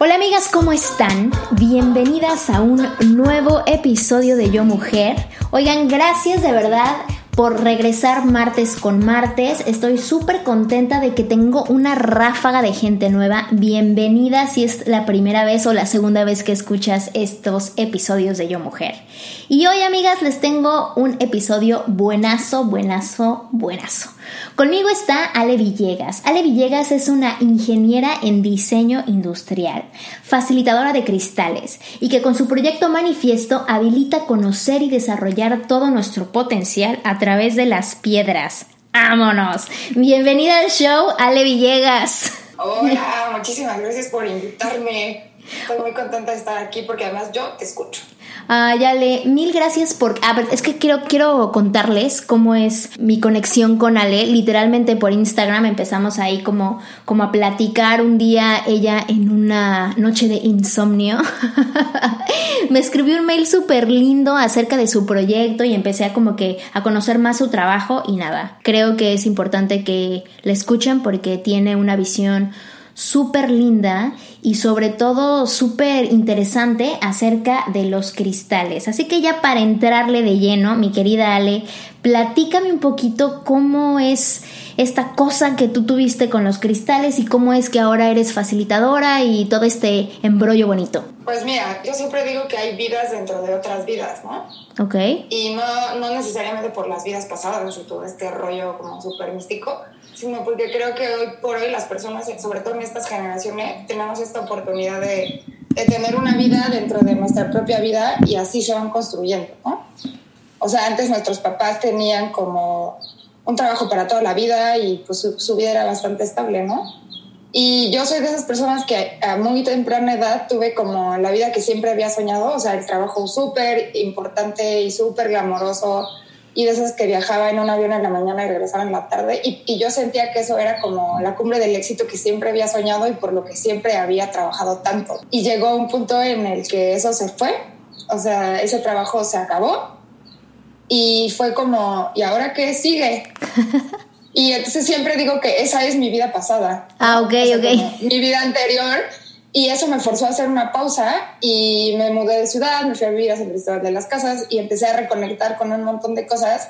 Hola amigas, ¿cómo están? Bienvenidas a un nuevo episodio de Yo Mujer. Oigan, gracias de verdad por regresar martes con martes. Estoy súper contenta de que tengo una ráfaga de gente nueva. Bienvenida si es la primera vez o la segunda vez que escuchas estos episodios de Yo Mujer. Y hoy amigas les tengo un episodio buenazo, buenazo, buenazo. Conmigo está Ale Villegas. Ale Villegas es una ingeniera en diseño industrial, facilitadora de cristales y que con su proyecto manifiesto habilita conocer y desarrollar todo nuestro potencial a través de las piedras. ¡Vámonos! Bienvenida al show, Ale Villegas. Hola, muchísimas gracias por invitarme. Estoy muy contenta de estar aquí porque además yo te escucho. Ah, ya le, mil gracias por. A ver, es que quiero, quiero contarles cómo es mi conexión con Ale. Literalmente por Instagram empezamos ahí como, como a platicar un día ella en una noche de insomnio. Me escribió un mail súper lindo acerca de su proyecto y empecé a como que a conocer más su trabajo y nada. Creo que es importante que la escuchen porque tiene una visión súper linda y sobre todo súper interesante acerca de los cristales. Así que ya para entrarle de lleno, mi querida Ale, platícame un poquito cómo es esta cosa que tú tuviste con los cristales y cómo es que ahora eres facilitadora y todo este embrollo bonito. Pues mira, yo siempre digo que hay vidas dentro de otras vidas, ¿no? Ok. Y no, no necesariamente por las vidas pasadas y todo este rollo como súper místico, sino porque creo que hoy por hoy las personas, sobre todo en estas generaciones, tenemos esta oportunidad de, de tener una vida dentro de nuestra propia vida y así se van construyendo, ¿no? O sea, antes nuestros papás tenían como un trabajo para toda la vida y pues su, su, vida era bastante estable, ¿no? Y yo soy de esas personas que a muy temprana edad tuve como la vida que siempre había soñado, o sea, el trabajo súper importante y súper glamoroso, y de esas que viajaba en un avión en la mañana y regresaba en la tarde. Y, y, yo sentía que eso era como la cumbre del éxito que siempre había soñado y por lo que siempre había trabajado tanto. Y llegó un punto en el que eso se fue, o sea, ese trabajo se acabó. Y fue como, ¿y ahora qué sigue? y entonces siempre digo que esa es mi vida pasada. Ah, ok, o sea, ok. Mi vida anterior y eso me forzó a hacer una pausa y me mudé de ciudad, me fui a vivir a San Cristóbal de las Casas y empecé a reconectar con un montón de cosas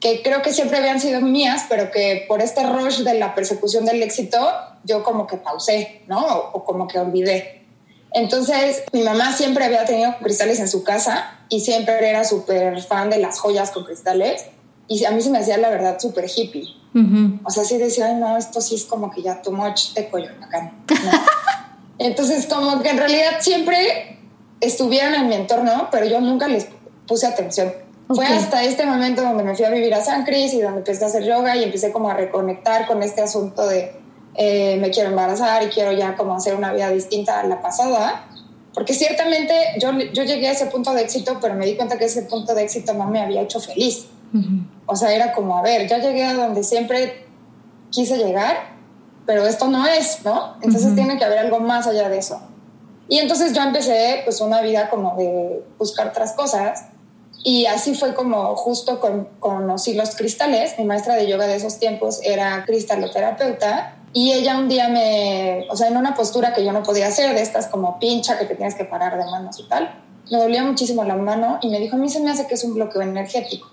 que creo que siempre habían sido mías, pero que por este rush de la persecución del éxito, yo como que pausé, ¿no? O, o como que olvidé. Entonces, mi mamá siempre había tenido cristales en su casa y siempre era súper fan de las joyas con cristales. Y a mí se me hacía, la verdad, súper hippie. Uh -huh. O sea, sí decía, ay, no, esto sí es como que ya too much de Coyoacán. ¿no? Entonces, como que en realidad siempre estuvieron en mi entorno, pero yo nunca les puse atención. Okay. Fue hasta este momento donde me fui a vivir a San Cris y donde empecé a hacer yoga y empecé como a reconectar con este asunto de eh, me quiero embarazar y quiero ya como hacer una vida distinta a la pasada. Porque ciertamente yo, yo llegué a ese punto de éxito, pero me di cuenta que ese punto de éxito no me había hecho feliz. Uh -huh. O sea, era como, a ver, ya llegué a donde siempre quise llegar, pero esto no es, ¿no? Entonces uh -huh. tiene que haber algo más allá de eso. Y entonces yo empecé pues una vida como de buscar otras cosas y así fue como justo con, conocí los cristales. Mi maestra de yoga de esos tiempos era cristaloterapeuta y ella un día me, o sea, en una postura que yo no podía hacer, de estas como pincha que te tienes que parar de manos y tal, me dolía muchísimo la mano y me dijo, a mí se me hace que es un bloqueo energético.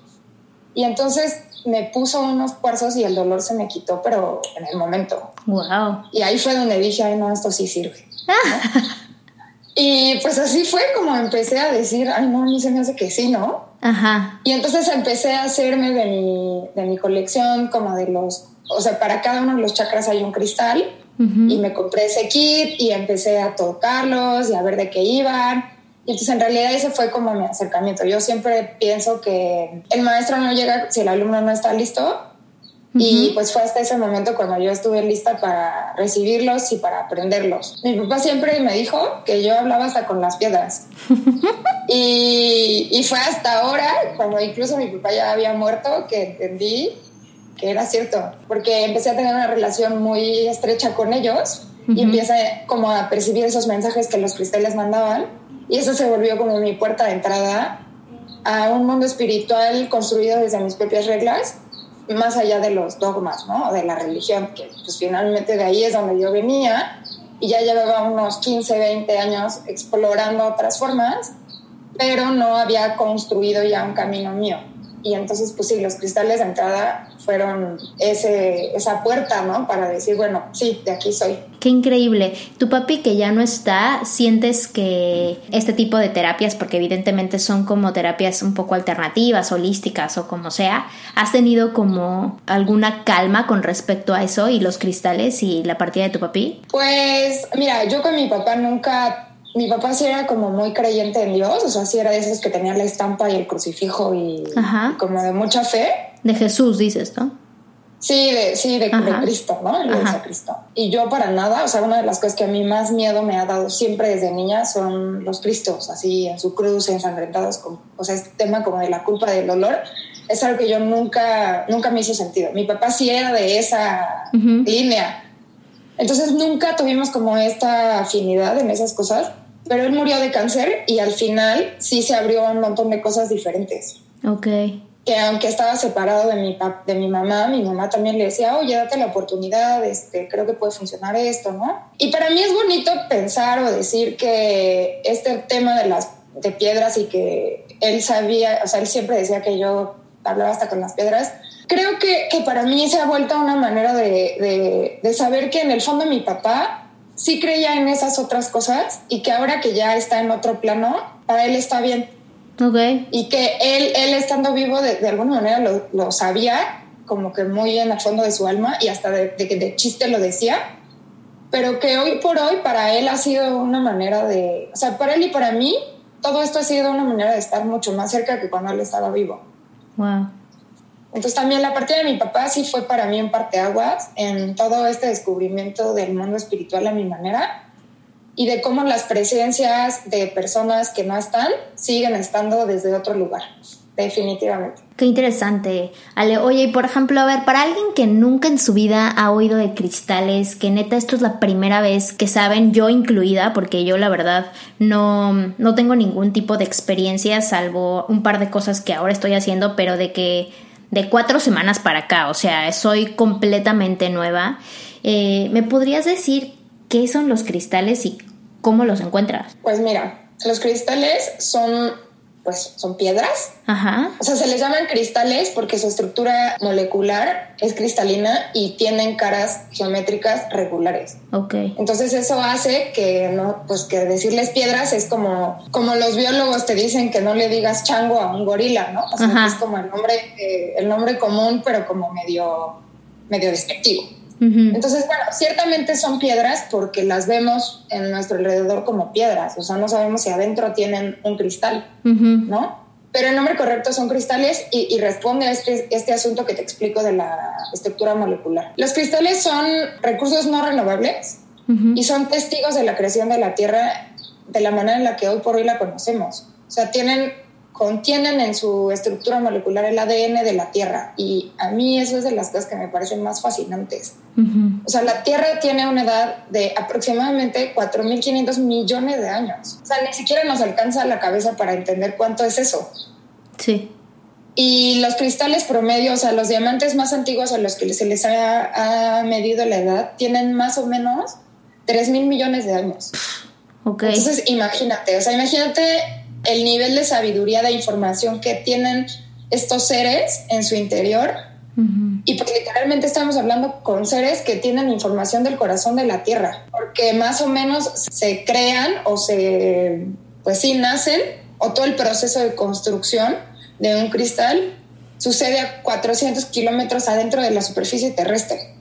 Y entonces me puso unos cuarzos y el dolor se me quitó, pero en el momento. Wow. Y ahí fue donde dije, ay, no, esto sí sirve. y pues así fue como empecé a decir, ay, no, a mí se me hace que sí, ¿no? Ajá. Y entonces empecé a hacerme de mi, de mi colección, como de los, o sea, para cada uno de los chakras hay un cristal. Y me compré ese kit y empecé a tocarlos y a ver de qué iban. Y entonces en realidad ese fue como mi acercamiento. Yo siempre pienso que el maestro no llega si el alumno no está listo. Y pues fue hasta ese momento cuando yo estuve lista para recibirlos y para aprenderlos. Mi papá siempre me dijo que yo hablaba hasta con las piedras. y, y fue hasta ahora, cuando incluso mi papá ya había muerto, que entendí que era cierto, porque empecé a tener una relación muy estrecha con ellos y empecé como a percibir esos mensajes que los cristales mandaban y eso se volvió como mi puerta de entrada a un mundo espiritual construido desde mis propias reglas, más allá de los dogmas, ¿no? De la religión, que pues finalmente de ahí es donde yo venía y ya llevaba unos 15, 20 años explorando otras formas, pero no había construido ya un camino mío. Y entonces, pues sí, los cristales de entrada fueron ese, esa puerta, ¿no? Para decir, bueno, sí, de aquí soy. Qué increíble. Tu papi que ya no está, ¿sientes que este tipo de terapias, porque evidentemente son como terapias un poco alternativas, holísticas o como sea, has tenido como alguna calma con respecto a eso y los cristales y la partida de tu papi? Pues mira, yo con mi papá nunca mi papá sí era como muy creyente en Dios, o sea, sí era de esos que tenía la estampa y el crucifijo y, como de mucha fe. De Jesús, dices, ¿no? Sí, de, sí, de, Cristo, ¿no? De Cristo. Y yo para nada, o sea, una de las cosas que a mí más miedo me ha dado siempre desde niña son los Cristos, así en su cruz, ensangrentados, con, o sea, este tema como de la culpa del dolor, es algo que yo nunca, nunca me hizo sentido. Mi papá sí era de esa línea. Entonces nunca tuvimos como esta afinidad en esas cosas pero él murió de cáncer y al final sí se abrió un montón de cosas diferentes. Ok. Que aunque estaba separado de mi, de mi mamá, mi mamá también le decía, oye, date la oportunidad, este, creo que puede funcionar esto, ¿no? Y para mí es bonito pensar o decir que este tema de las de piedras y que él sabía, o sea, él siempre decía que yo hablaba hasta con las piedras, creo que, que para mí se ha vuelto una manera de, de, de saber que en el fondo mi papá sí creía en esas otras cosas y que ahora que ya está en otro plano, para él está bien. Ok. Y que él, él estando vivo, de, alguna manera lo, lo, sabía, como que muy en el fondo de su alma y hasta de, de, de chiste lo decía, pero que hoy por hoy para él ha sido una manera de, o sea, para él y para mí, todo esto ha sido una manera de estar mucho más cerca que cuando él estaba vivo. Wow. Entonces también la partida de mi papá sí fue para mí un parteaguas en todo este descubrimiento del mundo espiritual a mi manera y de cómo las presencias de personas que no están siguen estando desde otro lugar, definitivamente. Qué interesante, Ale. Oye, y por ejemplo, a ver, para alguien que nunca en su vida ha oído de cristales, que neta esto es la primera vez que saben, yo incluida, porque yo la verdad no, no tengo ningún tipo de experiencia, salvo un par de cosas que ahora estoy haciendo, pero de que de cuatro semanas para acá, o sea, soy completamente nueva. Eh, ¿Me podrías decir qué son los cristales y cómo los encuentras? Pues mira, los cristales son pues son piedras. Ajá. O sea, se les llaman cristales porque su estructura molecular es cristalina y tienen caras geométricas regulares. Ok. Entonces eso hace que no, pues que decirles piedras es como, como los biólogos te dicen que no le digas chango a un gorila, ¿no? O sea, es como el nombre, eh, el nombre común, pero como medio, medio despectivo. Entonces, bueno, ciertamente son piedras porque las vemos en nuestro alrededor como piedras, o sea, no sabemos si adentro tienen un cristal, ¿no? Pero el nombre correcto son cristales y, responde a este, este, asunto que te explico de la estructura molecular. Los cristales son recursos no renovables y son testigos de la creación de la Tierra de la manera en la que hoy por hoy la conocemos. O sea, tienen contienen en su estructura molecular el ADN de la Tierra y a mí eso es de las cosas que me parecen más fascinantes. O sea, la Tierra tiene una edad de aproximadamente 4.500 millones de años. O sea, ni siquiera nos alcanza la cabeza para entender cuánto es eso. Sí. Y los cristales promedio, o sea, los diamantes más antiguos a los que se les ha, medido la edad, tienen más o menos 3.000 millones de años. Ok. Entonces, imagínate, o sea, imagínate el nivel de sabiduría, de información que tienen estos seres en su interior Y pues literalmente estamos hablando con seres que tienen información del corazón de la Tierra, porque más o menos se crean o se, pues sí, nacen, o todo el proceso de construcción de un cristal sucede a 400 kilómetros adentro de la superficie terrestre.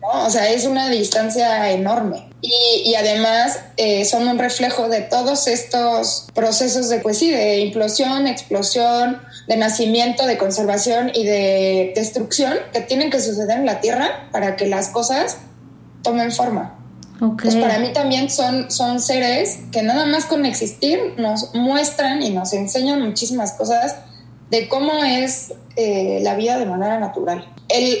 O sea, es una distancia enorme. Y, además eh, son un reflejo de todos estos procesos de, pues sí, de implosión, explosión, de nacimiento, de conservación y de destrucción que tienen que suceder en la Tierra para que las cosas tomen forma. Pues para mí también son, son seres que nada más con existir nos muestran y nos enseñan muchísimas cosas de cómo es eh, la vida de manera natural.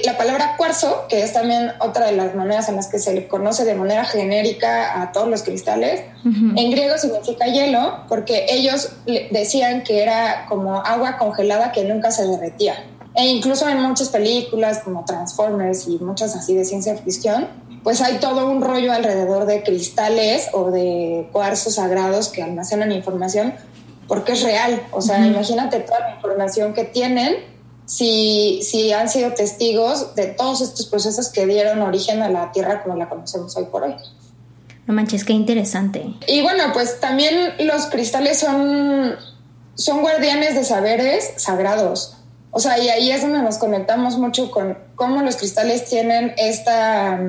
la palabra cuarzo, que es también otra de las maneras en las que se le conoce de manera genérica a todos los cristales, en griego significa hielo porque ellos decían que era como agua congelada que nunca se derretía. E incluso en muchas películas como Transformers y muchas así de ciencia ficción, pues hay todo un rollo alrededor de cristales o de cuarzos sagrados que almacenan información porque es real. O sea, imagínate toda la información que tienen si, si han sido testigos de todos estos procesos que dieron origen a la Tierra como la conocemos hoy por hoy. No manches, qué interesante. Y bueno, pues también los cristales son, son guardianes de saberes sagrados. O sea, y ahí es donde nos conectamos mucho con cómo los cristales tienen esta,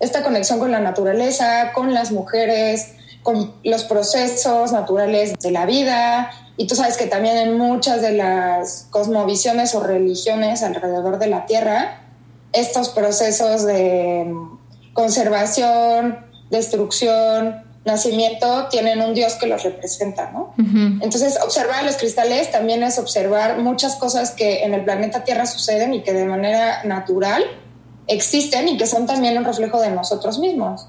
esta conexión con la naturaleza, con las mujeres, con los procesos naturales de la vida. Y tú sabes que también en muchas de las cosmovisiones o religiones alrededor de la Tierra, estos procesos de conservación, destrucción, nacimiento, tienen un Dios que los representa, ¿no? Entonces, observar los cristales también es observar muchas cosas que en el planeta Tierra suceden y que de manera natural existen y que son también un reflejo de nosotros mismos.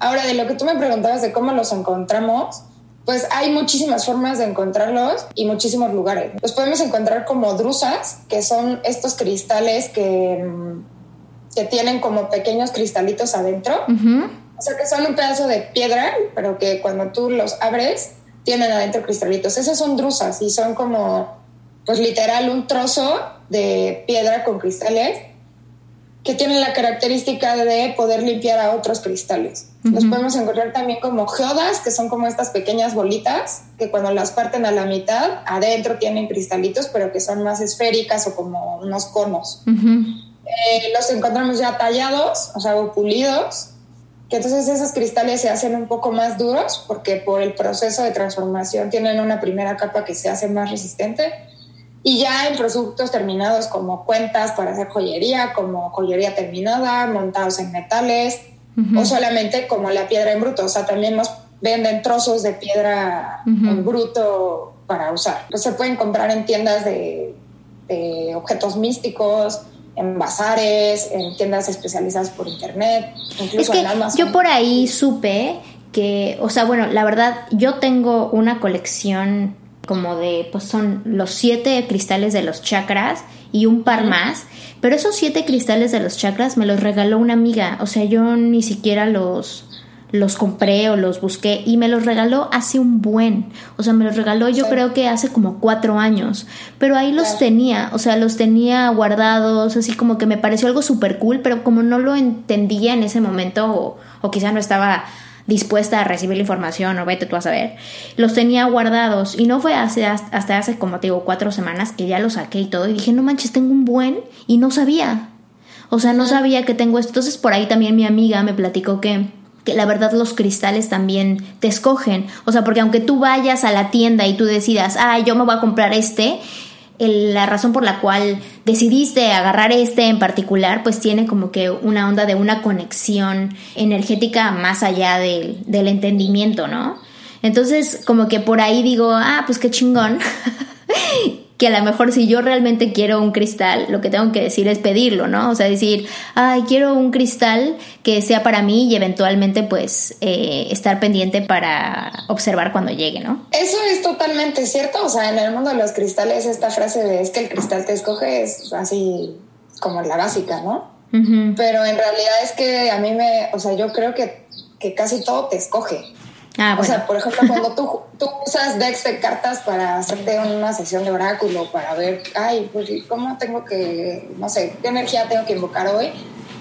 Ahora, de lo que tú me preguntabas de cómo los encontramos, pues hay muchísimas formas de encontrarlos y muchísimos lugares. Los podemos encontrar como drusas, que son estos cristales que, mm, que tienen como pequeños cristalitos adentro. O sea, que son un pedazo de piedra, pero que cuando tú los abres, tienen adentro cristalitos. Esas son drusas y son como, pues literal, un trozo de piedra con cristales que tienen la característica de poder limpiar a otros cristales. Los podemos encontrar también como geodas, que son como estas pequeñas bolitas que cuando las parten a la mitad, adentro tienen cristalitos, pero que son más esféricas o como unos conos. Eh, los encontramos ya tallados, o sea, o pulidos, que entonces esos cristales se hacen un poco más duros porque por el proceso de transformación tienen una primera capa que se hace más resistente y ya en productos terminados como cuentas para hacer joyería, como joyería terminada, montados en metales, o solamente como la piedra en bruto. O sea, también nos venden trozos de piedra en bruto para usar. Pues se pueden comprar en tiendas de, objetos místicos, en bazares, en tiendas especializadas por internet, incluso es en Amazon. Yo por ahí supe que, o sea, bueno, la verdad, yo tengo una colección como de, pues son los siete cristales de los chakras y un par más, pero esos siete cristales de los chakras me los regaló una amiga, o sea, yo ni siquiera los los compré o los busqué y me los regaló hace un buen, o sea, me los regaló yo creo que hace como cuatro años, pero ahí los tenía, o sea, los tenía guardados, así como que me pareció algo súper cool, pero como no lo entendía en ese momento o, o quizá no estaba dispuesta a recibir la información o vete tú a saber, los tenía guardados. Y no fue hace, hasta hace como te digo cuatro semanas que ya los saqué y todo y dije no manches tengo un buen y no sabía, o sea no sabía que tengo esto, entonces por ahí también mi amiga me platicó que que la verdad los cristales también te escogen. O sea, porque aunque tú vayas a la tienda y tú decidas, ah, yo me voy a comprar este, la razón por la cual decidiste agarrar este en particular, pues tiene como que una onda de una conexión energética más allá del, del entendimiento, ¿no? Entonces, como que por ahí digo, ah, pues qué chingón. que a lo mejor si yo realmente quiero un cristal, lo que tengo que decir es pedirlo, ¿no? O sea, decir, ay, quiero un cristal que sea para mí y eventualmente pues eh, estar pendiente para observar cuando llegue, ¿no? Eso es totalmente cierto, o sea, en el mundo de los cristales esta frase de es que el cristal te escoge es así como la básica, ¿no? Pero en realidad es que a mí me, o sea, yo creo que, que casi todo te escoge. Ah, O sea, por ejemplo, cuando tú, tú usas decks de cartas para hacerte una sesión de oráculo, para ver, ay, pues, ¿cómo tengo que, no sé, qué energía tengo que invocar hoy?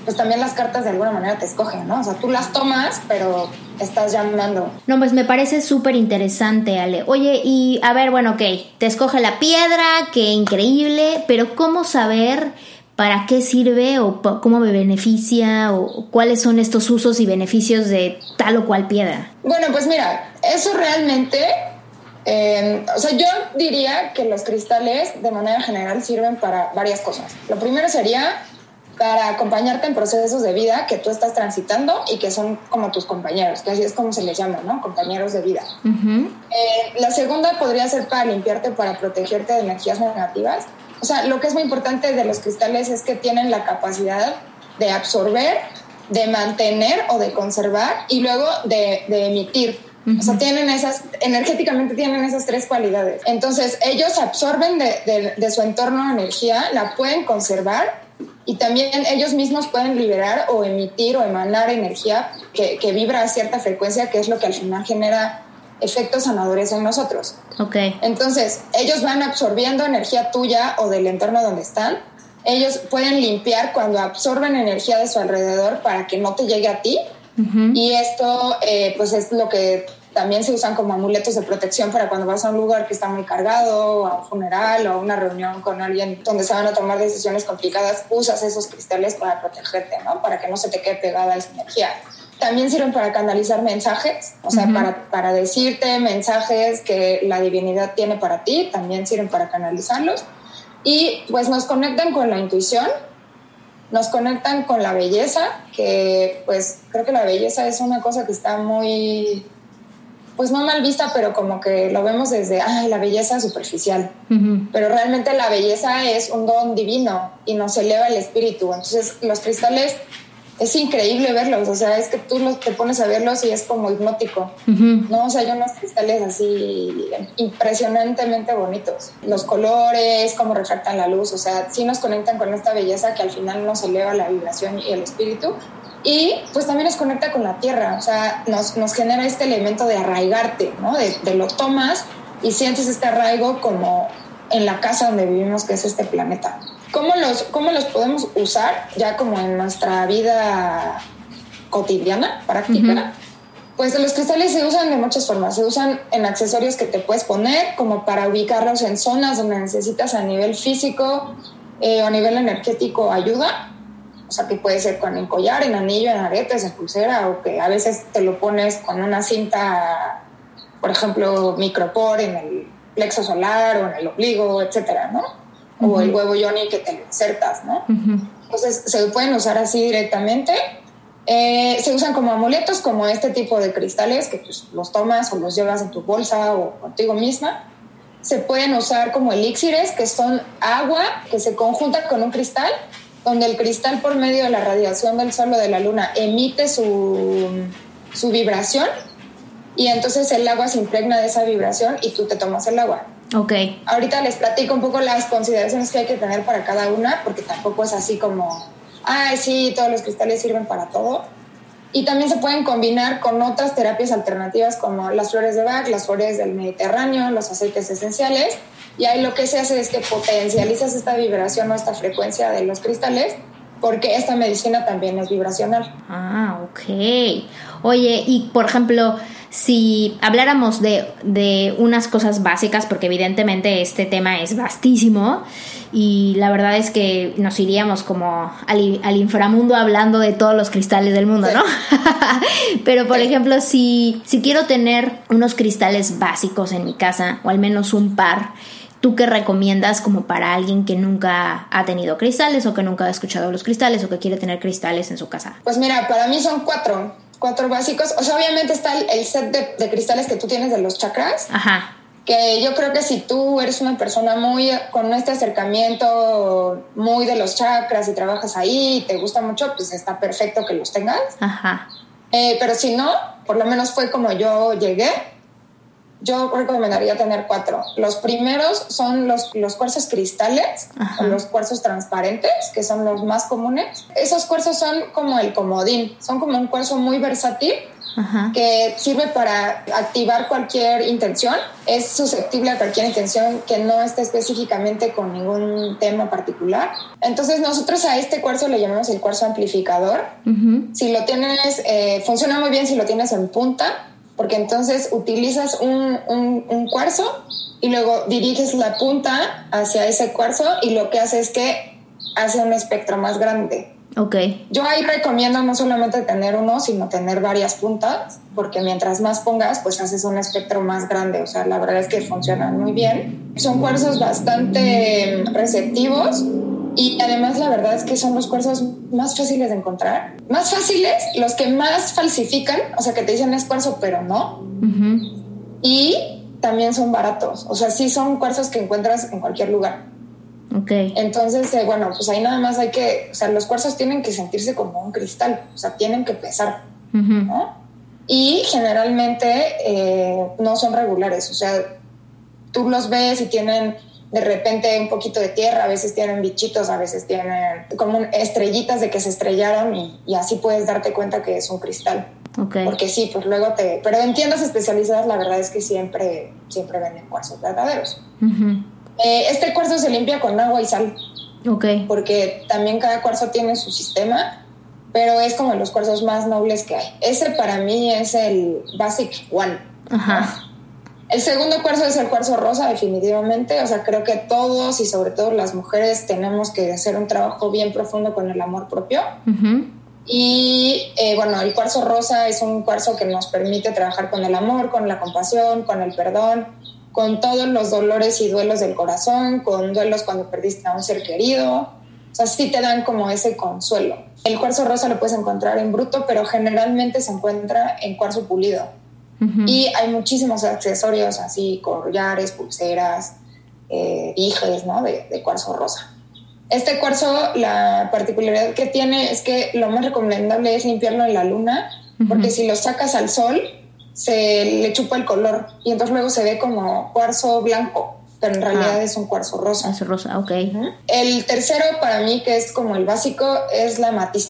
Pues también las cartas de alguna manera te escogen, ¿no? O sea, tú las tomas, pero estás llamando. No, pues me parece súper interesante, Ale. Oye, y a ver, bueno, ok, te escoge la piedra, qué increíble, pero ¿cómo saber para qué sirve o cómo me beneficia o cuáles son estos usos y beneficios de tal o cual piedra? Bueno, pues mira, eso realmente, eh, o sea, yo diría que los cristales de manera general sirven para varias cosas. Lo primero sería para acompañarte en procesos de vida que tú estás transitando y que son como tus compañeros, que así es como se les llama, ¿no? Compañeros de vida. Eh, la segunda podría ser para limpiarte, para protegerte de energías negativas. O sea, lo que es muy importante de los cristales es que tienen la capacidad de absorber, de mantener o de conservar y luego de, de emitir. O sea, tienen esas, energéticamente tienen esas tres cualidades. Entonces, ellos absorben de, de- de su entorno energía, la pueden conservar y también ellos mismos pueden liberar o emitir o emanar energía que, que vibra a cierta frecuencia, que es lo que al final genera efectos sanadores en nosotros. Ok. Entonces, ellos van absorbiendo energía tuya o del entorno donde están. Ellos pueden limpiar cuando absorben energía de su alrededor para que no te llegue a ti. Y esto, eh, pues, es lo que también se usan como amuletos de protección para cuando vas a un lugar que está muy cargado, a un funeral o a una reunión con alguien donde se van a tomar decisiones complicadas, usas esos cristales para protegerte, ¿no? Para que no se te quede pegada esa energía. También sirven para canalizar mensajes, o sea, para, para decirte mensajes que la divinidad tiene para ti, también sirven para canalizarlos. Y pues nos conectan con la intuición, nos conectan con la belleza, que pues creo que la belleza es una cosa que está muy, pues no mal vista, pero como que lo vemos desde, ay, la belleza superficial. Pero realmente la belleza es un don divino y nos eleva el espíritu. Entonces los cristales es increíble verlos, o sea, es que tú los, te pones a verlos y es como hipnótico. No, o sea, hay unos cristales así impresionantemente bonitos. Los colores, cómo refractan la luz, o sea, sí nos conectan con esta belleza que al final nos eleva la vibración y el espíritu. Y pues también nos conecta con la tierra, o sea, nos, nos genera este elemento de arraigarte, ¿no? De, de lo tomas y sientes este arraigo como en la casa donde vivimos, que es este planeta. ¿Cómo los, cómo los podemos usar ya como en nuestra vida cotidiana, práctica? Pues los cristales se usan de muchas formas. Se usan en accesorios que te puedes poner, como para ubicarlos en zonas donde necesitas a nivel físico eh, o a nivel energético ayuda. O sea, que puede ser con el collar, en anillo, en aretes, en pulsera, o que a veces te lo pones con una cinta, por ejemplo, micropor en el plexo solar o en el ombligo, etcétera, ¿no? O el huevo yoni que te insertas, ¿no? Entonces se pueden usar así directamente. Eh, se usan como amuletos, como este tipo de cristales que pues, los tomas o los llevas en tu bolsa o contigo misma. Se pueden usar como elixires, que son agua que se conjunta con un cristal, donde el cristal por medio de la radiación del sol o de la luna emite su, su vibración y entonces el agua se impregna de esa vibración y tú te tomas el agua. Ok. Ahorita les platico un poco las consideraciones que hay que tener para cada una, porque tampoco es así como, ay, sí, todos los cristales sirven para todo. Y también se pueden combinar con otras terapias alternativas como las flores de Bach, las flores del Mediterráneo, los aceites esenciales. Y ahí lo que se hace es que potencializas esta vibración o esta frecuencia de los cristales, porque esta medicina también es vibracional. Ah, ok. Oye, y por ejemplo, si habláramos de, de unas cosas básicas, porque evidentemente este tema es vastísimo y la verdad es que nos iríamos como al, al inframundo hablando de todos los cristales del mundo, ¿no? Pero por ejemplo, si, si quiero tener unos cristales básicos en mi casa, o al menos un par, ¿Tú qué recomiendas como para alguien que nunca ha tenido cristales o que nunca ha escuchado los cristales o que quiere tener cristales en su casa? Pues mira, para mí son cuatro, cuatro básicos. O sea, obviamente está el, el set de, de cristales que tú tienes de los chakras, Ajá. que yo creo que si tú eres una persona muy con este acercamiento muy de los chakras y trabajas ahí y te gusta mucho, pues está perfecto que los tengas. Ajá. Eh, pero si no, por lo menos fue como yo llegué. Yo recomendaría tener cuatro. Los primeros son los, los cuarzos cristales o los cuarzos transparentes, que son los más comunes. Esos cuarzos son como el comodín, son como un cuarzo muy versátil que sirve para activar cualquier intención. Es susceptible a cualquier intención que no esté específicamente con ningún tema particular. Entonces nosotros a este cuarzo le llamamos el cuarzo amplificador. Si lo tienes, eh, funciona muy bien si lo tienes en punta porque entonces utilizas un, un, cuarzo y luego diriges la punta hacia ese cuarzo y lo que hace es que hace un espectro más grande. Ok. Yo ahí recomiendo no solamente tener uno, sino tener varias puntas, porque mientras más pongas, pues haces un espectro más grande. O sea, la verdad es que funcionan muy bien. Son cuarzos bastante receptivos y además la verdad es que son los cuarzos más fáciles de encontrar. Más fáciles, los que más falsifican, o sea, que te dicen es cuarzo, pero no. Y también son baratos. O sea, sí son cuarzos que encuentras en cualquier lugar. Ok. Entonces, eh, bueno, pues ahí nada más hay que, o sea, los cuarzos tienen que sentirse como un cristal, o sea, tienen que pesar, ¿no? Y generalmente eh, no son regulares, o sea, tú los ves y tienen de repente un poquito de tierra, a veces tienen bichitos, a veces tienen como estrellitas de que se estrellaron y, así puedes darte cuenta que es un cristal. Okay. Porque sí, pues luego te... Pero en tiendas especializadas la verdad es que siempre, siempre venden cuarzos verdaderos. Eh, este cuarzo se limpia con agua y sal. Ok. Porque también cada cuarzo tiene su sistema, pero es como los cuarzos más nobles que hay. Ese para mí es el Basic One. Ajá. El segundo cuarzo es el cuarzo rosa, definitivamente. O sea, creo que todos y sobre todo las mujeres tenemos que hacer un trabajo bien profundo con el amor propio. Y eh, bueno, el cuarzo rosa es un cuarzo que nos permite trabajar con el amor, con la compasión, con el perdón, con todos los dolores y duelos del corazón, con duelos cuando perdiste a un ser querido. O sea, sí te dan como ese consuelo. El cuarzo rosa lo puedes encontrar en bruto, pero generalmente se encuentra en cuarzo pulido. Y hay muchísimos accesorios así, collares, pulseras, eh, dijes, ¿no? De, cuarzo rosa. Este cuarzo, la particularidad que tiene es que lo más recomendable es limpiarlo en la luna, porque si lo sacas al sol, se le chupa el color y entonces luego se ve como cuarzo blanco, pero en realidad ah. es un cuarzo rosa. Cuarzo rosa, ok. El tercero para mí, que es como el básico, es la matista.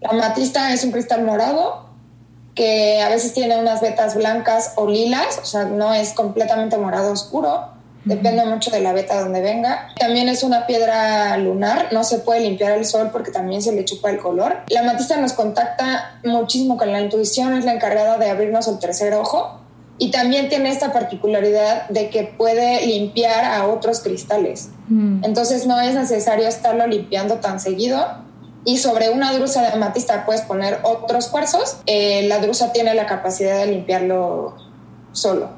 La matista es un cristal morado que a veces tiene unas vetas blancas o lilas, o sea, no es completamente morado oscuro, depende mucho de la veta donde venga. También es una piedra lunar, no se puede limpiar el sol porque también se le chupa el color. La matista nos contacta muchísimo con la intuición, es la encargada de abrirnos el tercer ojo y también tiene esta particularidad de que puede limpiar a otros cristales. Entonces no es necesario estarlo limpiando tan seguido y sobre una drusa de amatista puedes poner otros cuarzos, eh, la drusa tiene la capacidad de limpiarlo solo.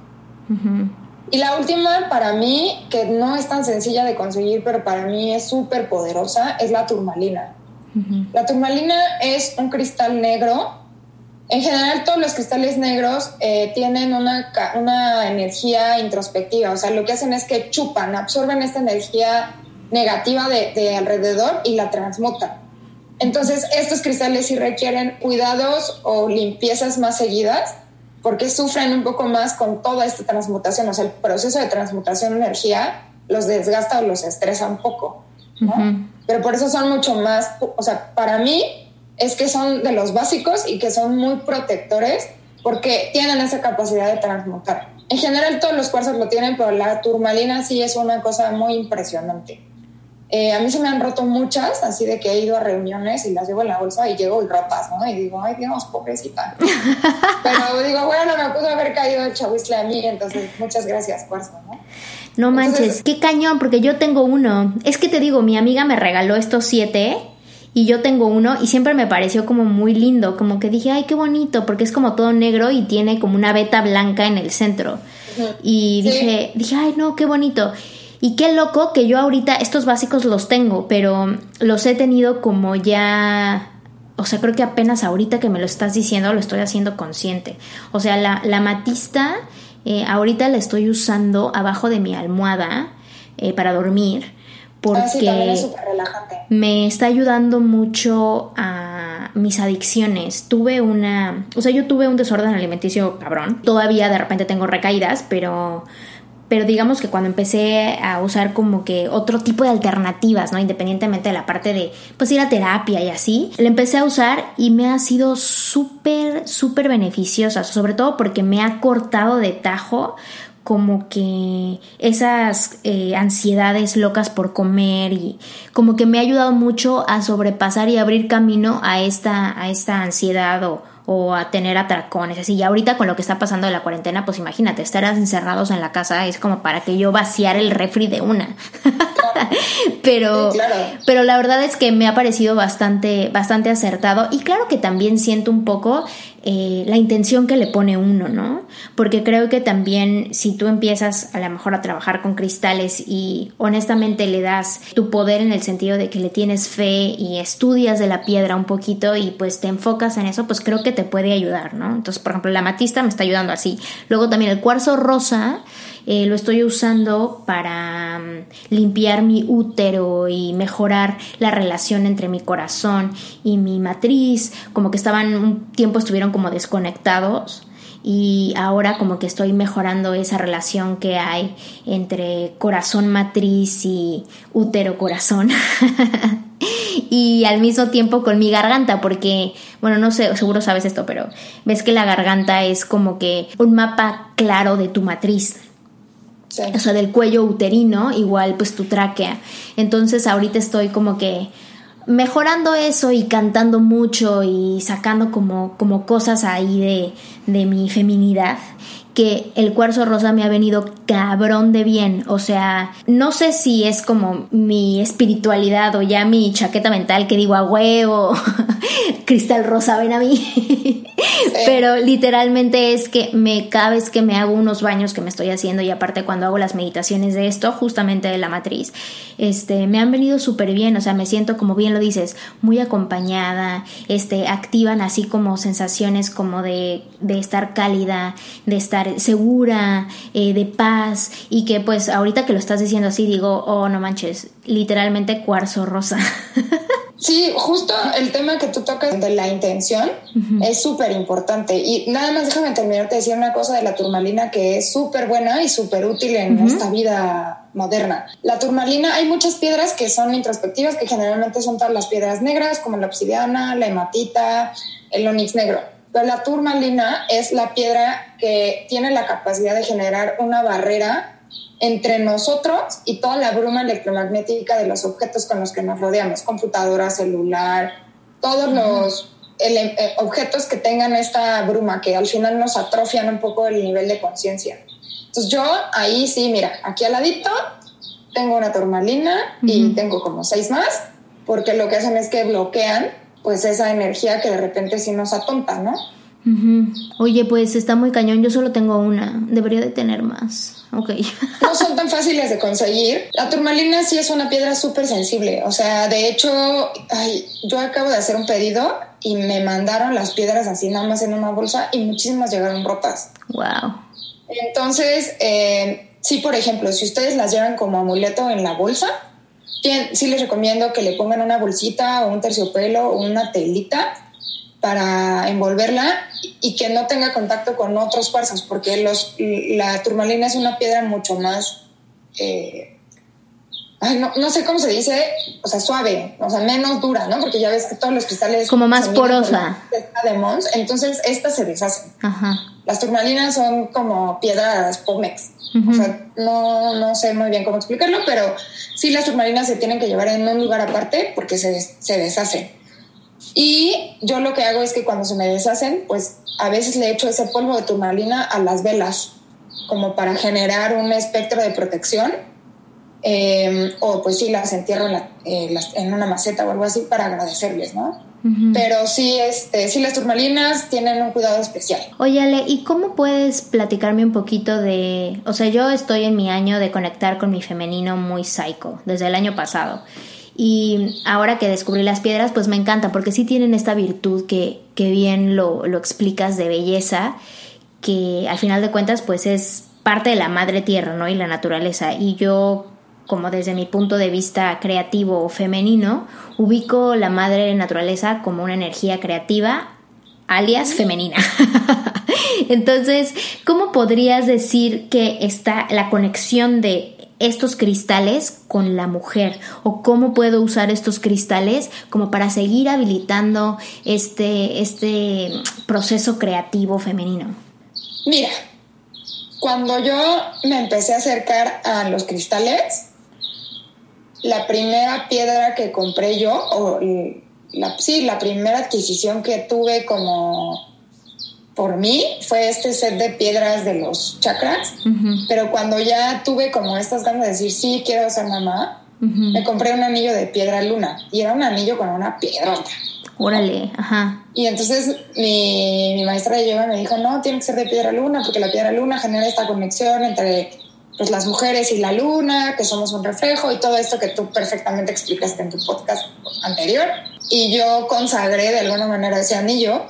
Y la última, para mí, que no es tan sencilla de conseguir, pero para mí es súper poderosa, es la turmalina. La turmalina es un cristal negro. En general, todos los cristales negros eh, tienen una, una energía introspectiva, o sea, lo que hacen es que chupan, absorben esta energía negativa de, de alrededor y la transmutan. Entonces, estos cristales sí requieren cuidados o limpiezas más seguidas porque sufren un poco más con toda esta transmutación. O sea, el proceso de transmutación de energía los desgasta o los estresa un poco. Pero por eso son mucho más, o sea, para mí es que son de los básicos y que son muy protectores porque tienen esa capacidad de transmutar. En general todos los cuarzos lo tienen, pero la turmalina sí es una cosa muy impresionante. Eh, a mí se me han roto muchas, así de que he ido a reuniones y las llevo en la bolsa y llego y rotas, ¿no? Y digo, ay Dios, pobrecita. Pero digo, bueno, me pudo haber caído el chahuizle a mí, entonces muchas gracias, Cuarzo, ¿no? No manches, qué cañón, porque yo tengo uno. Es que te digo, mi amiga me regaló estos siete y yo tengo uno y siempre me pareció como muy lindo, como que dije, ay, qué bonito, porque es como todo negro y tiene como una veta blanca en el centro. Y dije, dije, ay, no, qué bonito. Y qué loco que yo ahorita estos básicos los tengo, pero los he tenido como ya o sea, creo que apenas ahorita que me lo estás diciendo lo estoy haciendo consciente. O sea, la, la matista eh, ahorita la estoy usando abajo de mi almohada eh, para dormir porque ah, me está ayudando mucho a mis adicciones. Tuve una, o sea, yo tuve un desorden alimenticio cabrón. Todavía de repente tengo recaídas, pero pero digamos que cuando empecé a usar como que otro tipo de alternativas, ¿no? Independientemente de la parte de, pues ir a terapia y así, le empecé a usar y me ha sido súper, súper beneficiosa, sobre todo porque me ha cortado de tajo como que esas eh, ansiedades locas por comer y como que me ha ayudado mucho a sobrepasar y abrir camino a esta, a esta ansiedad o, o a tener atracones, así. Y ahorita con lo que está pasando de la cuarentena, pues imagínate, estar encerrados en la casa es como para que yo vaciar el refri de una. pero, pero la verdad es que me ha parecido bastante, bastante acertado. Y claro que también siento un poco eh, la intención que le pone uno, ¿no? Porque creo que también si tú empiezas a lo mejor a trabajar con cristales y honestamente le das tu poder en el sentido de que le tienes fe y estudias de la piedra un poquito y pues te enfocas en eso, pues creo que te puede ayudar, ¿no? Entonces, por ejemplo, la matista me está ayudando así. Luego también el cuarzo rosa eh, lo estoy usando para mm, limpiar mi útero y mejorar la relación entre mi corazón y mi matriz, como que estaban un tiempo estuvieron como desconectados y ahora como que estoy mejorando esa relación que hay entre corazón matriz y útero corazón. Y al mismo tiempo con mi garganta porque bueno no sé seguro sabes esto pero ves que la garganta es como que un mapa claro de tu matriz o sea, del cuello uterino, igual pues tu tráquea. Entonces ahorita estoy como que mejorando eso y cantando mucho y sacando como, como cosas ahí de, de mi feminidad que el cuarzo rosa me ha venido cabrón de bien. O sea, no sé si es como mi espiritualidad o ya mi chaqueta mental que digo a huevo, cristal rosa, ven a mí. Pero literalmente es que me cada vez que me hago unos baños que me estoy haciendo y aparte cuando hago las meditaciones de esto, justamente de la matriz, este, me han venido súper bien. O sea, me siento como bien lo dices, muy acompañada, este, activan así como sensaciones como de, de estar cálida, de estar segura, eh, de paz y que pues ahorita que lo estás diciendo así digo, oh no manches, literalmente cuarzo rosa. Sí, justo el tema que tú tocas de la intención es súper importante. Y nada más déjame terminar de decir una cosa de la turmalina que es súper buena y súper útil en esta vida moderna. La turmalina, hay muchas piedras que son introspectivas, que generalmente son todas las piedras negras, como la obsidiana, la hematita, el onix negro pero la turmalina es la piedra que tiene la capacidad de generar una barrera entre nosotros y toda la bruma electromagnética de los objetos con los que nos rodeamos, computadora, celular, todos los eh, objetos que tengan esta bruma, que al final nos atrofian un poco el nivel de conciencia. Entonces yo ahí sí, mira, aquí al ladito tengo una turmalina y tengo como seis más, porque lo que hacen es que bloquean pues esa energía que de repente sí nos atonta, ¿no? Oye, pues está muy cañón, yo solo tengo una, debería de tener más. Ok. no son tan fáciles de conseguir. La turmalina sí es una piedra súper sensible, o sea, de hecho, ay, yo acabo de hacer un pedido y me mandaron las piedras así nada más en una bolsa y muchísimas llegaron rotas. Wow. Entonces, eh, sí, por ejemplo, si ustedes las llevan como amuleto en la bolsa, sí les recomiendo que le pongan una bolsita o un terciopelo o una telita para envolverla y que no tenga contacto con otros cuarzos, porque los, la turmalina es una piedra mucho más, eh, no, sé cómo se dice, o sea, suave, o sea, menos dura, ¿no? Porque ya ves que todos los cristales... Como más porosa. De Mons, entonces estas se deshacen. Las turmalinas son como piedras Pomex. O sea, no, no sé muy bien cómo explicarlo, pero sí las turmalinas se tienen que llevar en un lugar aparte porque se, se deshacen. Y yo lo que hago es que cuando se me deshacen, pues a veces le echo ese polvo de turmalina a las velas, como para generar un espectro de protección Em, o pues sí, las entierro en, eh, en, una maceta o algo así para agradecerles, ¿no? Pero sí, este, sí, las turmalinas tienen un cuidado especial. Oye, Ale, ¿y cómo puedes platicarme un poquito de... O sea, yo estoy en mi año de conectar con mi femenino muy psycho, desde el año pasado. Y ahora que descubrí las piedras, pues me encanta, porque sí tienen esta virtud que, que bien lo, lo explicas de belleza, que al final de cuentas, pues es parte de la madre tierra, ¿no? Y la naturaleza. Y yo como desde mi punto de vista creativo o femenino, ubico la madre naturaleza como una energía creativa, alias femenina. Entonces, ¿cómo podrías decir que está la conexión de estos cristales con la mujer o cómo puedo usar estos cristales como para seguir habilitando este, este proceso creativo femenino? Mira, cuando yo me empecé a acercar a los cristales, la primera piedra que compré yo, o la, sí, la primera adquisición que tuve como por mí fue este set de piedras de los chakras, pero cuando ya tuve como estas ganas de decir, sí, quiero ser mamá, me compré un anillo de piedra luna y era un anillo con una piedra. Órale, ajá. Y entonces mi, mi maestra de yoga me dijo, no, tiene que ser de piedra luna, porque la piedra luna genera esta conexión entre pues las mujeres y la luna, que somos un reflejo y todo esto que tú perfectamente explicaste en tu podcast anterior. Y yo consagré de alguna manera ese anillo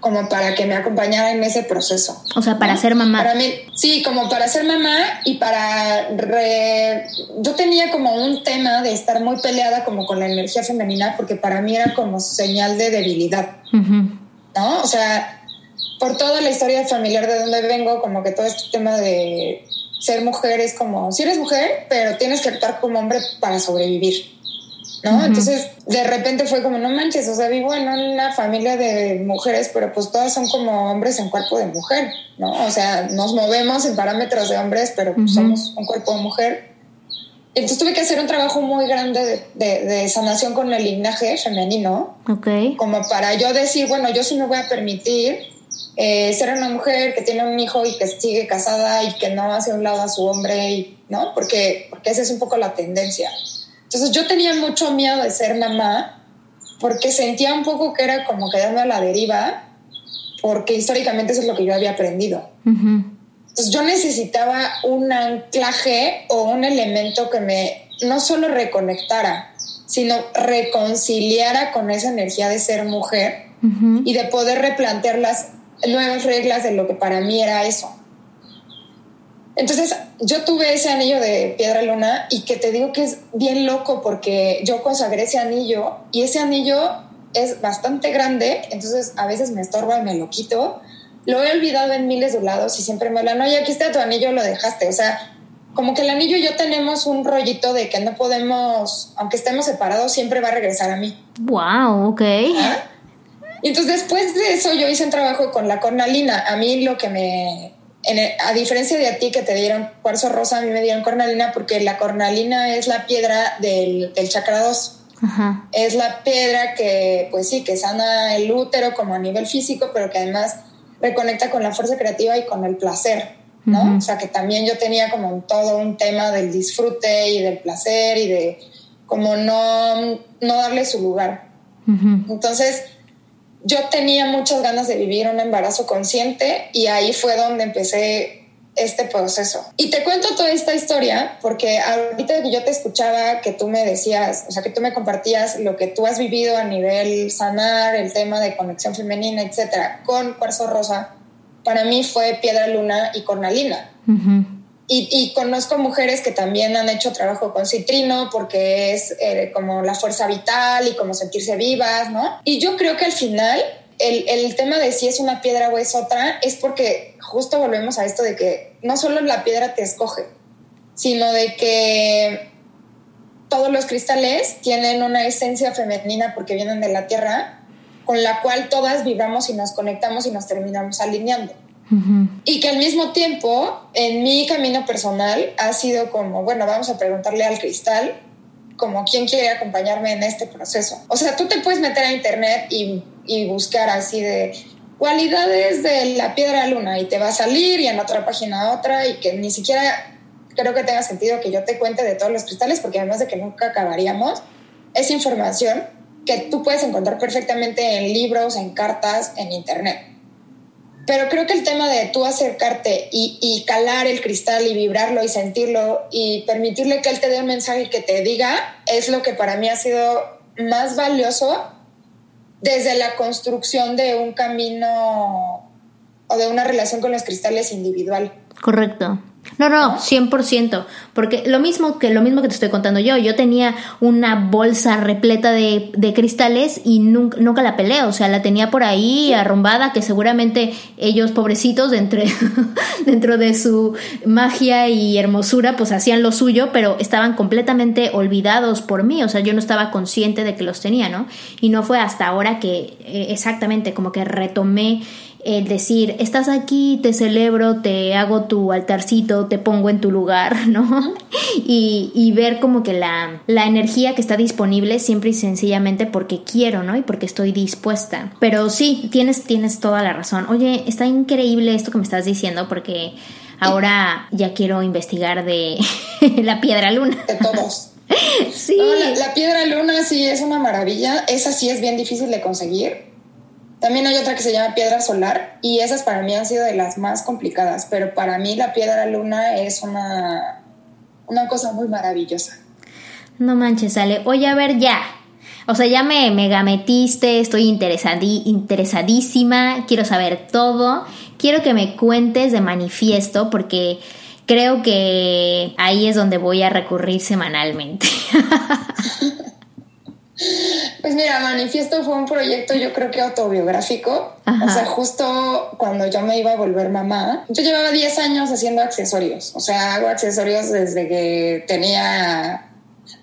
como para que me acompañara en ese proceso. O sea, para ser mamá. Para mí, sí, como para ser mamá y para... Yo tenía como un tema de estar muy peleada como con la energía femenina porque para mí era como señal de debilidad, ¿no? O sea, por toda la historia familiar de donde vengo, como que todo este tema de ser mujer es como, si eres mujer, pero tienes que actuar como hombre para sobrevivir, ¿no? Entonces, de repente fue como, no manches, o sea, vivo en una familia de mujeres, pero pues todas son como hombres en cuerpo de mujer, ¿no? O sea, nos movemos en parámetros de hombres, pero somos un cuerpo de mujer. Entonces tuve que hacer un trabajo muy grande de, de, sanación con el linaje femenino. Ok. Como para yo decir, bueno, yo sí me voy a permitir eh, ser una mujer que tiene un hijo y que sigue casada y que no hace un lado a su hombre, ¿no? Porque, porque esa es un poco la tendencia. Entonces yo tenía mucho miedo de ser mamá porque sentía un poco que era como quedarme a la deriva, porque históricamente eso es lo que yo había aprendido. Entonces yo necesitaba un anclaje o un elemento que me no solo reconectara, sino reconciliara con esa energía de ser mujer y de poder replantear las nuevas reglas de lo que para mí era eso. Entonces yo tuve ese anillo de piedra luna y que te digo que es bien loco porque yo consagré ese anillo y ese anillo es bastante grande, entonces a veces me estorba y me lo quito. Lo he olvidado en miles de lados y siempre me hablan, oye, aquí está tu anillo, lo dejaste. O sea, como que el anillo y yo tenemos un rollito de que no podemos, aunque estemos separados, siempre va a regresar a mí. Wow, ok. ¿Ah? Y entonces después de eso yo hice un trabajo con la cornalina. A mí lo que me... a diferencia de a ti que te dieron cuarzo rosa, a mí me dieron cornalina porque la cornalina es la piedra del, del chakra 2. Es la piedra que, pues sí, que sana el útero como a nivel físico, pero que además reconecta con la fuerza creativa y con el placer, ¿no? O sea, que también yo tenía como todo un tema del disfrute y del placer y de como no, no darle su lugar. Entonces, yo tenía muchas ganas de vivir un embarazo consciente y ahí fue donde empecé este proceso. Y te cuento toda esta historia porque ahorita que yo te escuchaba que tú me decías, o sea, que tú me compartías lo que tú has vivido a nivel sanar, el tema de conexión femenina, etcétera, con Cuarzo Rosa, para mí fue Piedra Luna y Cornalina. Y, conozco mujeres que también han hecho trabajo con citrino porque es eh, como la fuerza vital y como sentirse vivas, ¿no? Y yo creo que al final el, el, tema de si es una piedra o es otra es porque justo volvemos a esto de que no solo la piedra te escoge, sino de que todos los cristales tienen una esencia femenina porque vienen de la tierra, con la cual todas vibramos y nos conectamos y nos terminamos alineando. Y que al mismo tiempo, en mi camino personal, ha sido como, bueno, vamos a preguntarle al cristal como quién quiere acompañarme en este proceso. O sea, tú te puedes meter a internet y, y buscar así de cualidades de la piedra luna y te va a salir y en otra página otra y que ni siquiera creo que tenga sentido que yo te cuente de todos los cristales, porque además de que nunca acabaríamos, es información que tú puedes encontrar perfectamente en libros, en cartas, en internet. Pero creo que el tema de tú acercarte y, y, calar el cristal y vibrarlo y sentirlo y permitirle que él te dé un mensaje y que te diga es lo que para mí ha sido más valioso desde la construcción de un camino o de una relación con los cristales individual. Correcto. No, no, 100%, porque lo mismo que lo mismo que te estoy contando yo, yo tenía una bolsa repleta de, de cristales y nunca, nunca, la peleé, o sea, la tenía por ahí arrumbada, que seguramente ellos pobrecitos dentro, dentro de su magia y hermosura pues hacían lo suyo, pero estaban completamente olvidados por mí, o sea, yo no estaba consciente de que los tenía, ¿no? Y no fue hasta ahora que eh, exactamente como que retomé el decir, estás aquí, te celebro, te hago tu altarcito, te pongo en tu lugar, ¿no? Y, y, ver como que la, la energía que está disponible siempre y sencillamente porque quiero, ¿no? Y porque estoy dispuesta. Pero sí, tienes, tienes toda la razón. Oye, está increíble esto que me estás diciendo porque ahora ya quiero investigar de la piedra luna. De todos. Sí. la, la piedra luna sí es una maravilla. Esa sí es bien difícil de conseguir también hay otra que se llama piedra solar y esas para mí han sido de las más complicadas, pero para mí la piedra luna es una, una cosa muy maravillosa. No manches, Ale. Oye, a ver, ya. O sea, ya me megametiste, estoy interesadísima, quiero saber todo. Quiero que me cuentes de manifiesto porque creo que ahí es donde voy a recurrir semanalmente. Pues mira, Manifiesto fue un proyecto yo creo que autobiográfico. O sea, justo cuando yo me iba a volver mamá, yo llevaba 10 años haciendo accesorios. O sea, hago accesorios desde que tenía...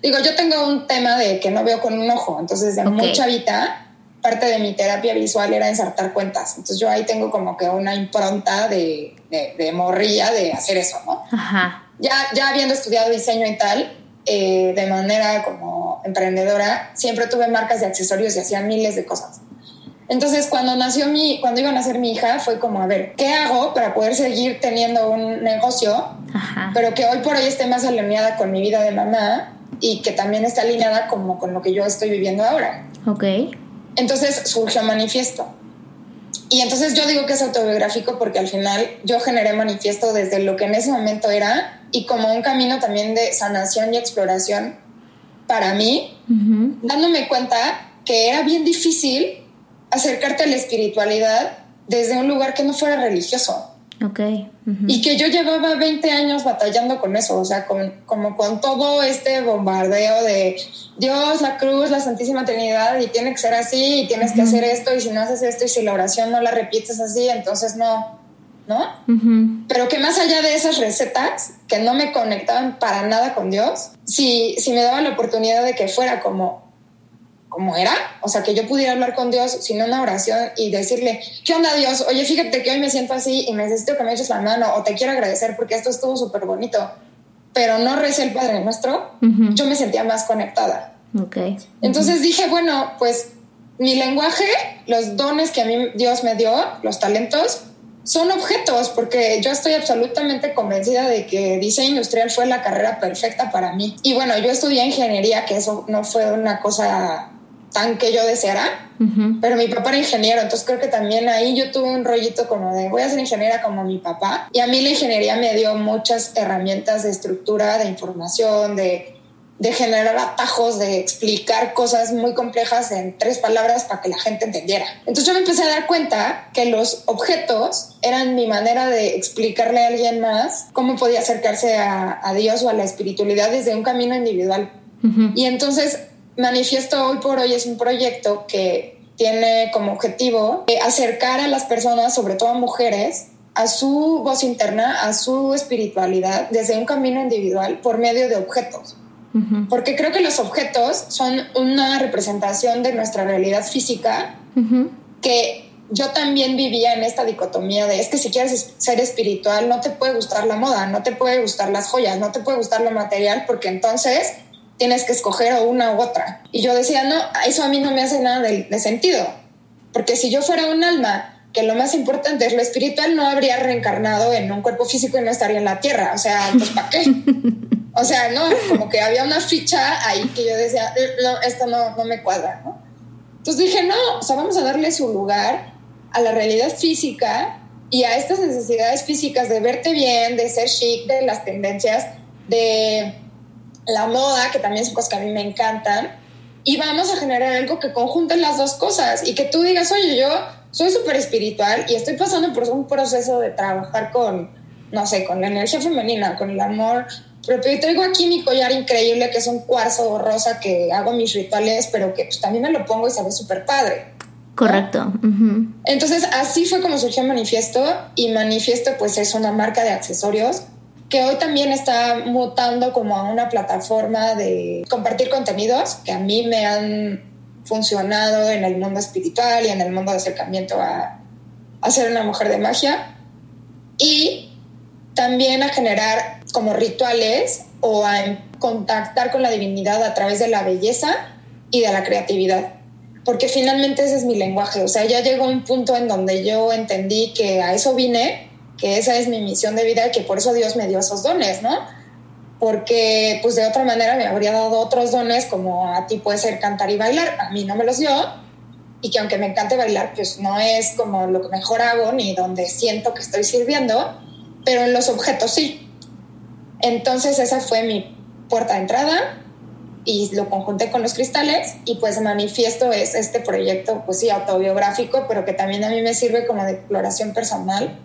Digo, yo tengo un tema de que no veo con un ojo, entonces de okay. muy chavita, parte de mi terapia visual era ensartar cuentas. Entonces yo ahí tengo como que una impronta de, de, de morrilla de hacer eso, ¿no? Ajá. Ya, ya habiendo estudiado diseño y tal, eh, de manera como emprendedora, siempre tuve marcas de accesorios y hacía miles de cosas. Entonces, cuando nació mi, cuando iba a nacer mi hija, fue como, a ver, ¿qué hago para poder seguir teniendo un negocio, Ajá. pero que hoy por hoy esté más alineada con mi vida de mamá y que también esté alineada como con lo que yo estoy viviendo ahora? Ok. Entonces surgió Manifiesto. Y entonces yo digo que es autobiográfico porque al final yo generé Manifiesto desde lo que en ese momento era y como un camino también de sanación y exploración para mí, uh -huh. dándome cuenta que era bien difícil acercarte a la espiritualidad desde un lugar que no fuera religioso. Uh -huh. Y que yo llevaba 20 años batallando con eso, o sea, con, como con todo este bombardeo de Dios, la cruz, la Santísima Trinidad, y tiene que ser así, y tienes uh -huh. que hacer esto, y si no haces esto, y si la oración no la repites así, entonces no, ¿no? Uh -huh. Pero que más allá de esas recetas que no me conectaban para nada con Dios, si, si me daban la oportunidad de que fuera como, como era, o sea, que yo pudiera hablar con Dios sin una oración y decirle, ¿qué onda Dios? Oye, fíjate que hoy me siento así y necesito que me eches la mano o te quiero agradecer porque esto estuvo súper bonito, pero no recé el Padre Nuestro, uh -huh. yo me sentía más conectada. Okay. Entonces uh -huh. dije, bueno, pues mi lenguaje, los dones que a mí Dios me dio, los talentos, son objetos, porque yo estoy absolutamente convencida de que diseño industrial fue la carrera perfecta para mí. Y bueno, yo estudié ingeniería, que eso no fue una cosa tan que yo deseara, uh -huh. pero mi papá era ingeniero, entonces creo que también ahí yo tuve un rollito como de voy a ser ingeniera como mi papá. Y a mí la ingeniería me dio muchas herramientas de estructura, de información, de de generar atajos, de explicar cosas muy complejas en tres palabras para que la gente entendiera. Entonces yo me empecé a dar cuenta que los objetos eran mi manera de explicarle a alguien más cómo podía acercarse a, a Dios o a la espiritualidad desde un camino individual. Uh -huh. Y entonces Manifiesto Hoy por Hoy es un proyecto que tiene como objetivo acercar a las personas, sobre todo a mujeres, a su voz interna, a su espiritualidad desde un camino individual por medio de objetos. Uh -huh. Porque creo que los objetos son una representación de nuestra realidad física uh -huh. que yo también vivía en esta dicotomía de es que si quieres ser espiritual no te puede gustar la moda, no te puede gustar las joyas, no te puede gustar lo material porque entonces tienes que escoger una u otra. Y yo decía, no, eso a mí no me hace nada de, de sentido. Porque si yo fuera un alma que lo más importante es lo espiritual no habría reencarnado en un cuerpo físico y no estaría en la tierra. O sea, pues ¿para qué? O sea, no, como que había una ficha ahí que yo decía, eh, no, esto no, no me cuadra, ¿no? Entonces dije, no, o sea, vamos a darle su lugar a la realidad física y a estas necesidades físicas de verte bien, de ser chic, de las tendencias, de la moda, que también son cosas que a mí me encantan, y vamos a generar algo que conjunte las dos cosas y que tú digas, oye, yo soy súper espiritual y estoy pasando por un proceso de trabajar con, no sé, con la energía femenina, con el amor propio. Y traigo aquí mi collar increíble, que es un cuarzo rosa que hago mis rituales, pero que pues, también me lo pongo y se ve súper padre. Correcto. Entonces, así fue como surgió Manifiesto y Manifiesto pues es una marca de accesorios que hoy también está mutando como a una plataforma de compartir contenidos que a mí me han funcionado en el mundo espiritual y en el mundo de acercamiento a, ser una mujer de magia y también a generar como rituales o a contactar con la divinidad a través de la belleza y de la creatividad. Porque finalmente ese es mi lenguaje. O sea, ya llegó un punto en donde yo entendí que a eso vine que esa es mi misión de vida y que por eso Dios me dio esos dones, ¿no? Porque pues de otra manera me habría dado otros dones como a ti puede ser cantar y bailar, a mí no me los dio y que aunque me encante bailar pues no es como lo que mejor hago ni donde siento que estoy sirviendo, pero en los objetos sí. Entonces esa fue mi puerta de entrada y lo conjunté con los cristales y pues manifiesto es este proyecto pues sí autobiográfico pero que también a mí me sirve como de exploración personal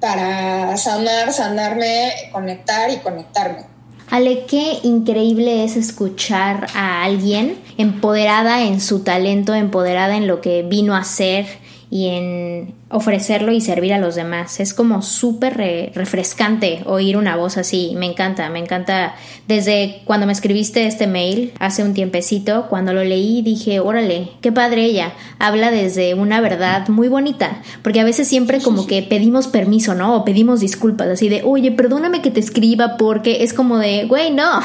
para sanar, sanarme, conectar y conectarme. Ale, qué increíble es escuchar a alguien empoderada en su talento, empoderada en lo que vino a hacer y en ofrecerlo y servir a los demás. Es como súper refrescante oír una voz así. Me encanta, me encanta. Desde cuando me escribiste este mail hace un tiempecito, cuando lo leí dije, órale, qué padre ella. Habla desde una verdad muy bonita. Porque a veces siempre como que pedimos permiso, ¿no? O pedimos disculpas, así de, oye, perdóname que te escriba porque es como de, güey, no.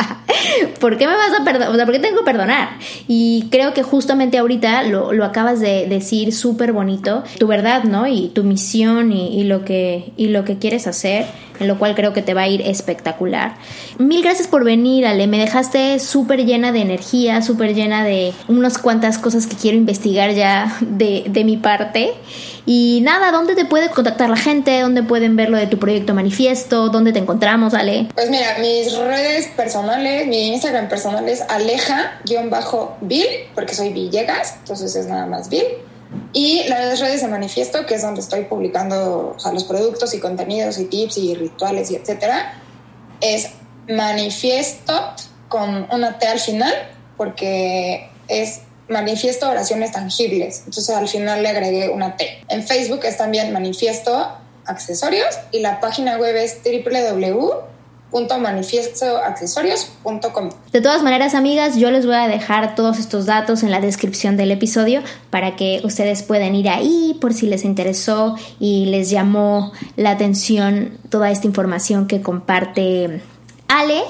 ¿Por qué me vas a perdonar? O sea, ¿por qué tengo que perdonar? Y creo que justamente ahorita lo, lo acabas de decir súper bonito. Tu verdad ¿no? Y tu misión y, lo que, y lo que quieres hacer, en lo cual creo que te va a ir espectacular. Mil gracias por venir, Ale. Me dejaste súper llena de energía, súper llena de unas cuantas cosas que quiero investigar ya de, de mi parte. Y nada, ¿dónde te puede contactar la gente? ¿Dónde pueden ver lo de tu proyecto manifiesto? ¿Dónde te encontramos, Ale? Pues mira, mis redes personales, mi Instagram personal es aleja-bill, porque soy Villegas, entonces es nada más Bill. Y las redes de manifiesto, que es donde estoy publicando los productos y contenidos y tips y rituales y etcétera, es manifiesto con una T al final, porque es manifiesto oraciones tangibles. Entonces al final le agregué una T. En Facebook es también manifiesto accesorios y la página web es www manifiestoaccesorios.com. De todas maneras, amigas, yo les voy a dejar todos estos datos en la descripción del episodio para que ustedes puedan ir ahí por si les interesó y les llamó la atención toda esta información que comparte Ale.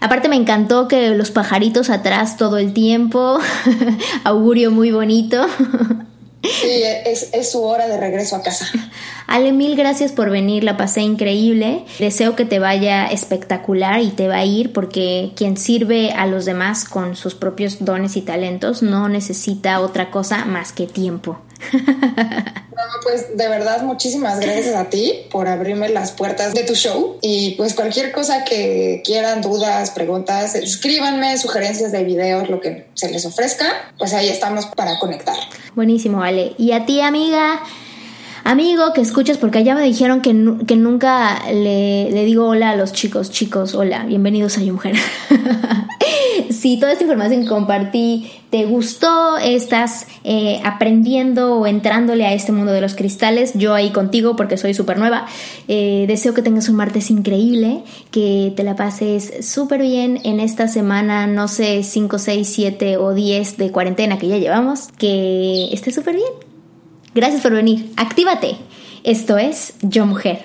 Aparte me encantó que los pajaritos atrás todo el tiempo, augurio muy bonito. Sí, es, su hora de regreso a casa. Ale, mil gracias por venir, la pasé increíble. Deseo que te vaya espectacular y te va a ir porque quien sirve a los demás con sus propios dones y talentos no necesita otra cosa más que tiempo. pues de verdad muchísimas gracias a ti por abrirme las puertas de tu show y pues cualquier cosa que quieran, dudas, preguntas, escríbanme sugerencias de videos, lo que se les ofrezca, pues ahí estamos para conectar. Buenísimo, Ale. Y a ti, amiga amigo que escuchas, porque allá me dijeron que, que nunca le, le, digo hola a los chicos, chicos, hola, bienvenidos a Yo Mujer. si toda esta información que compartí te gustó, estás eh, aprendiendo o entrándole a este mundo de los cristales, yo ahí contigo porque soy súper nueva, eh, deseo que tengas un martes increíble, que te la pases súper bien en esta semana, no sé, 5, 6, 7 o 10 de cuarentena que ya llevamos, que estés súper bien. Gracias por venir. Actívate. Esto es Yo Mujer.